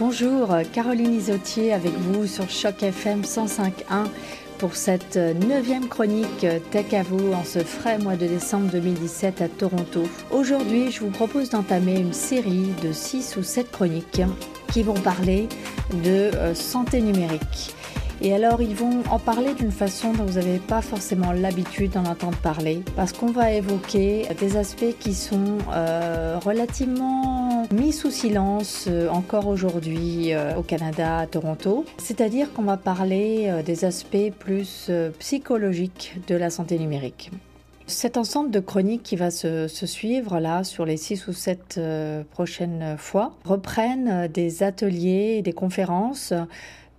Bonjour, Caroline Isotier avec vous sur Choc FM 105.1 pour cette neuvième chronique Tech à vous en ce frais mois de décembre 2017 à Toronto. Aujourd'hui, je vous propose d'entamer une série de 6 ou 7 chroniques qui vont parler de euh, santé numérique. Et alors, ils vont en parler d'une façon dont vous n'avez pas forcément l'habitude d'en entendre parler, parce qu'on va évoquer des aspects qui sont euh, relativement mis sous silence euh, encore aujourd'hui euh, au Canada, à Toronto. C'est-à-dire qu'on va parler des aspects plus psychologiques de la santé numérique. Cet ensemble de chroniques qui va se, suivre là sur les six ou sept prochaines fois reprennent des ateliers et des conférences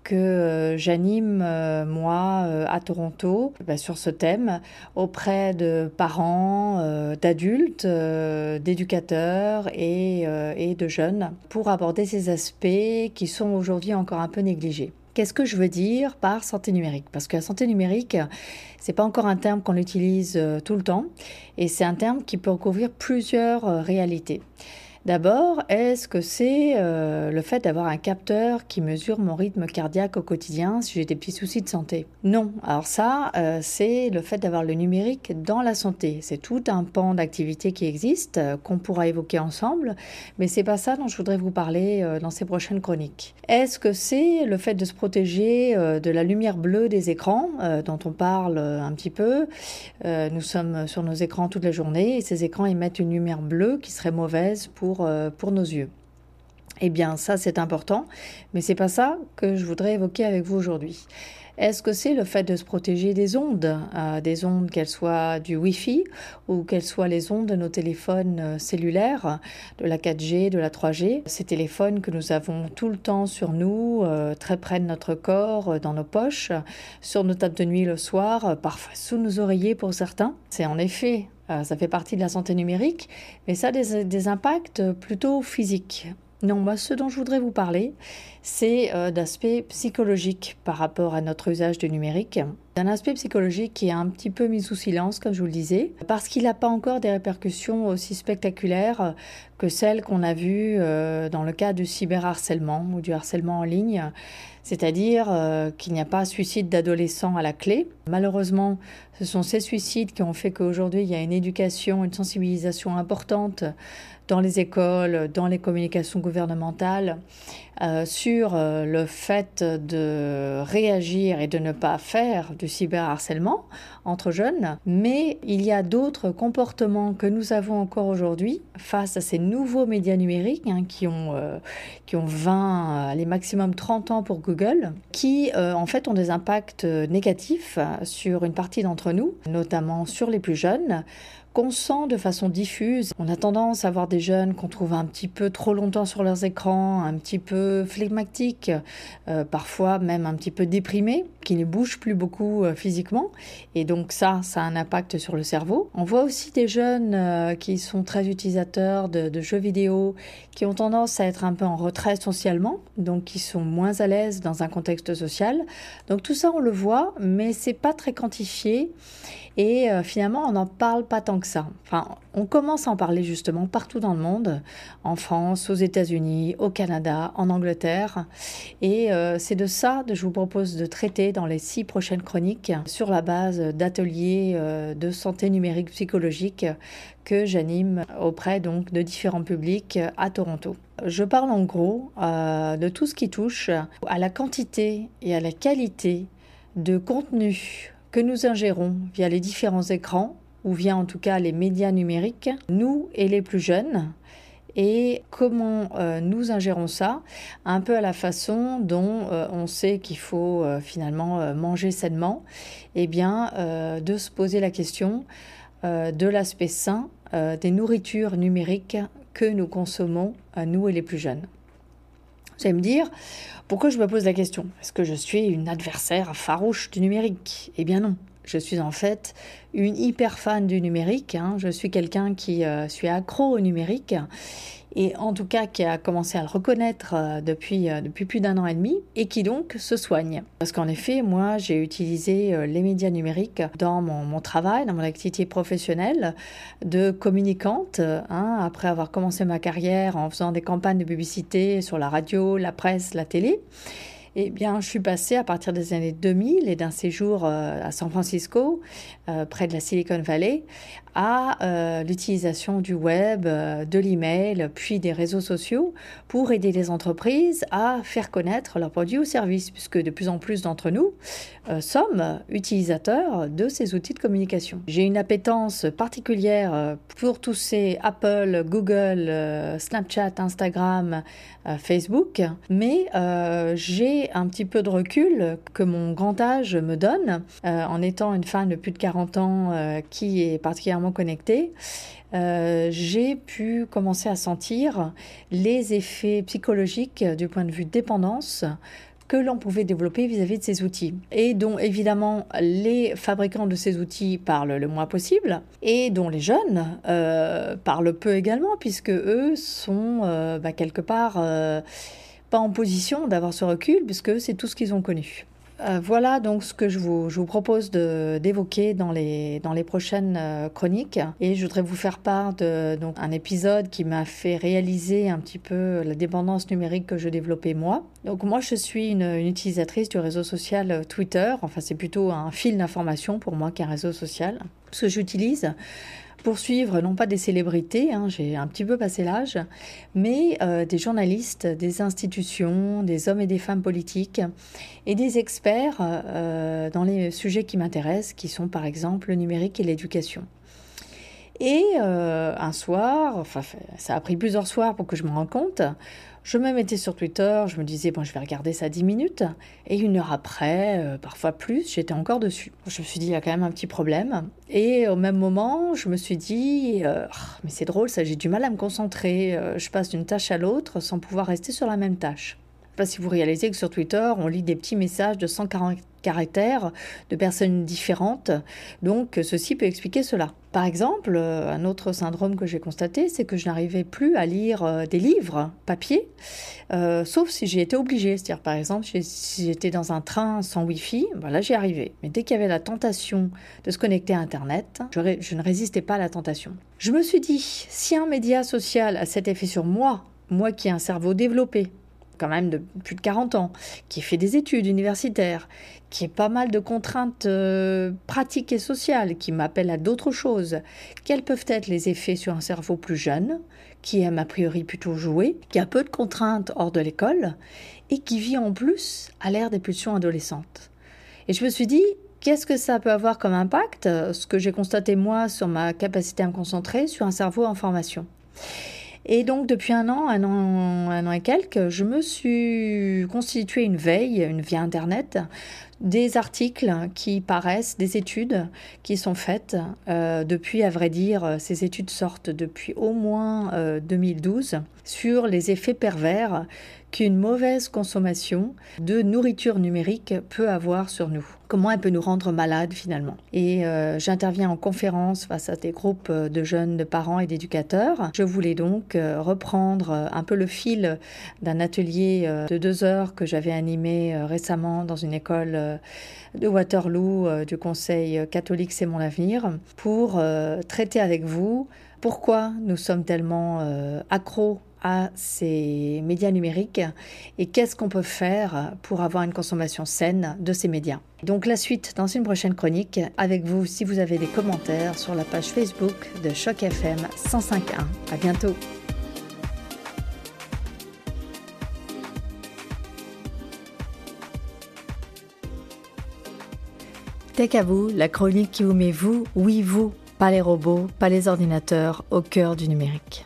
que euh, j'anime moi euh, à Toronto bah, sur ce thème auprès de parents, euh, d'adultes, d'éducateurs et, et de jeunes pour aborder ces aspects qui sont aujourd'hui encore un peu négligés. Qu'est-ce que je veux dire par santé numérique? Parce que la santé numérique, c'est pas encore un terme qu'on utilise tout le temps et c'est un terme qui peut recouvrir plusieurs réalités. D'abord, est-ce que c'est euh, le fait d'avoir un capteur qui mesure mon rythme cardiaque au quotidien si j'ai des petits soucis de santé? Non. Alors ça, euh, c'est le fait d'avoir le numérique dans la santé. C'est tout un pan d'activité qui existe, euh, qu'on pourra évoquer ensemble, mais c'est pas ça dont je voudrais vous parler dans ces prochaines chroniques. Est-ce que c'est le fait de se protéger de la lumière bleue des écrans, dont on parle un petit peu? Nous sommes sur nos écrans toute la journée et ces écrans émettent une lumière bleue qui serait mauvaise pour euh, pour, nos yeux. Eh bien, ça, c'est important, mais c'est pas ça que je voudrais évoquer avec vous aujourd'hui. Est-ce que c'est le fait de se protéger des ondes, euh, des ondes qu'elles soient du Wi-Fi ou qu'elles soient les ondes de nos téléphones euh, cellulaires, de la 4G, de la 3G, ces téléphones que nous avons tout le temps sur nous, très près de notre corps, dans nos poches, sur nos tables de nuit le soir, parfois sous nos oreillers pour certains. C'est en effet ça fait partie de la santé numérique, mais ça a des, impacts plutôt physiques. Non, moi, ce dont je voudrais vous parler, c'est euh, d'aspect psychologique par rapport à notre usage du numérique. Un aspect psychologique qui est un petit peu mis sous silence, comme je vous le disais, parce qu'il n'a pas encore des répercussions aussi spectaculaires que celles qu'on a vues euh, dans le cas du cyberharcèlement ou du harcèlement en ligne, c'est-à-dire euh, qu'il n'y a pas suicide d'adolescents à la clé. Malheureusement, ce sont ces suicides qui ont fait qu'aujourd'hui, il y a une éducation, une sensibilisation importante dans les écoles, dans les communications gouvernementales, euh, sur euh, le fait de réagir et de ne pas faire du cyberharcèlement entre jeunes. Mais il y a d'autres comportements que nous avons encore aujourd'hui face à ces nouveaux médias numériques hein, qui, ont, euh, qui ont 20, les maximum 30 ans pour Google, qui en fait ont des impacts négatifs sur une partie d'entre nous, notamment sur les plus jeunes qu'on sent de façon diffuse. On a tendance à voir des jeunes qu'on trouve un petit peu trop longtemps sur leurs écrans, un petit peu flegmatiques, euh, parfois même un petit peu déprimés, qui ne bougent plus beaucoup euh, physiquement. Et donc ça, ça a un impact sur le cerveau. On voit aussi des jeunes euh, qui sont très utilisateurs de, de, jeux vidéo, qui ont tendance à être un peu en retrait socialement, donc qui sont moins à l'aise dans un contexte social. Donc tout ça, on le voit, mais c'est pas très quantifié. Et euh, finalement, on n'en parle pas tant que ça. Enfin, on commence à en parler justement partout dans le monde, en France, aux États-Unis, au Canada, en Angleterre. Et euh, c'est de ça que je vous propose de traiter dans les six prochaines chroniques sur la base d'ateliers euh, de santé numérique psychologique que j'anime auprès donc de différents publics à Toronto. Je parle en gros de tout ce qui touche à la quantité et à la qualité de contenu que nous ingérons via les différents écrans ou via en tout cas les médias numériques, nous et les plus jeunes, et comment euh, nous ingérons ça, un peu à la façon dont euh, on sait qu'il faut euh, finalement manger sainement, et eh bien de se poser la question de l'aspect sain des nourritures numériques que nous consommons, nous et les plus jeunes. Vous me dire, pourquoi je me pose la question? Est-ce que je suis une adversaire farouche du numérique Eh bien non. Je suis en fait une hyper fan du numérique. Hein. Je suis quelqu'un qui euh, suis accro au numérique et en tout cas qui a commencé à le reconnaître euh, depuis, euh, depuis plus d'un an et demi, et qui donc se soigne. Parce qu'en effet, moi, j'ai utilisé euh, les médias numériques dans mon, mon, travail, dans mon activité professionnelle de communicante, hein, après avoir commencé ma carrière en faisant des campagnes de publicité sur la radio, la presse, la télé. Eh bien, je suis passée à partir des années 2000 et d'un séjour à San Francisco, près de la Silicon Valley, à euh, l'utilisation du web, euh, de l'email, puis des réseaux sociaux pour aider les entreprises à faire connaître leurs produits ou services, puisque de plus en plus d'entre nous euh, sommes utilisateurs de ces outils de communication. J'ai une appétence particulière pour tous ces Apple, Google, Snapchat, Instagram, Facebook, mais j'ai un petit peu de recul que mon grand âge me donne en étant une femme de plus de 40 ans qui est particulièrement connecté, euh, j'ai pu commencer à sentir les effets psychologiques du point de vue dépendance que l'on pouvait développer vis-à-vis de ces outils. Et dont évidemment les fabricants de ces outils parlent le moins possible, et dont les jeunes euh, parlent peu également, puisque eux sont euh, bah, quelque part pas en position d'avoir ce recul, puisque c'est tout ce qu'ils ont connu. Euh, voilà donc ce que je vous, propose d'évoquer dans les, dans les prochaines euh, chroniques. Et je voudrais vous faire part d'un un épisode qui m'a fait réaliser un petit peu la dépendance numérique que je développais moi. Donc moi, je suis une, une utilisatrice du réseau social Twitter. Enfin, c'est plutôt un fil d'information pour moi qu'un réseau social. Ce que j'utilise poursuivre non pas des célébrités, hein, j'ai un petit peu passé l'âge, mais euh, des journalistes, des institutions, des hommes et des femmes politiques et des experts euh, dans les sujets qui m'intéressent, qui sont par exemple le numérique et l'éducation. Et euh, un soir, enfin ça a pris plusieurs soirs pour que je me rende compte, je me mettais sur Twitter, je me disais, bon, je vais regarder ça 10 minutes. Et une heure après, euh, parfois plus, j'étais encore dessus. Je me suis dit, il y a quand même un petit problème. Et au même moment, je me suis dit, euh, oh, mais c'est drôle, ça, j'ai du mal à me concentrer. Je passe d'une tâche à l'autre sans pouvoir rester sur la même tâche. Je sais pas si vous réalisez que sur Twitter, on lit des petits messages de 140 caractères de personnes différentes. Donc ceci peut expliquer cela. Par exemple, euh, un autre syndrome que j'ai constaté, c'est que je n'arrivais plus à lire euh, des livres papier, euh, sauf si j'ai été obligée. C'est-à-dire, par exemple, si j'étais dans un train sans Wi-Fi, voilà, j'y arrivais. Mais dès qu'il y avait la tentation de se connecter à Internet, je ne résistais pas à la tentation. Je me suis dit, si un média social a cet effet sur moi, moi qui ai un cerveau développé, quand même de plus de 40 ans, qui fait des études universitaires, qui a pas mal de contraintes euh, pratiques et sociales, qui m'appelle à d'autres choses. Quels peuvent être les effets sur un cerveau plus jeune, qui aime a priori plutôt jouer, qui a peu de contraintes hors de l'école, et qui vit en plus à l'ère des pulsions adolescentes? Et je me suis dit, Qu'est-ce que ça peut avoir comme impact, ce que j'ai constaté moi sur ma capacité à me concentrer, sur un cerveau en formation et donc, depuis un an, un an, un an et quelques, je me suis constitué une veille, une via Internet, des articles qui paraissent, des études qui sont faites euh, depuis, à vrai dire, ces études sortent depuis au moins 2012 euh, sur les effets pervers qu'une mauvaise consommation de nourriture numérique peut avoir sur nous. Comment elle peut nous rendre malades finalement? Et euh, j'interviens en conférence face à des groupes de jeunes, de parents et d'éducateurs. Je voulais donc reprendre un peu le fil d'un atelier de deux heures que j'avais animé récemment dans une école de Waterloo du Conseil catholique C'est mon avenir pour traiter avec vous pourquoi nous sommes tellement accros à ces médias numériques et qu'est-ce qu'on peut faire pour avoir une consommation saine de ces médias. Donc la suite dans une prochaine chronique avec vous si vous avez des commentaires sur la page Facebook de Choc FM 105.1. À bientôt. Tech à vous, la chronique qui vous met vous, oui vous, pas les robots, pas les ordinateurs, au cœur du numérique.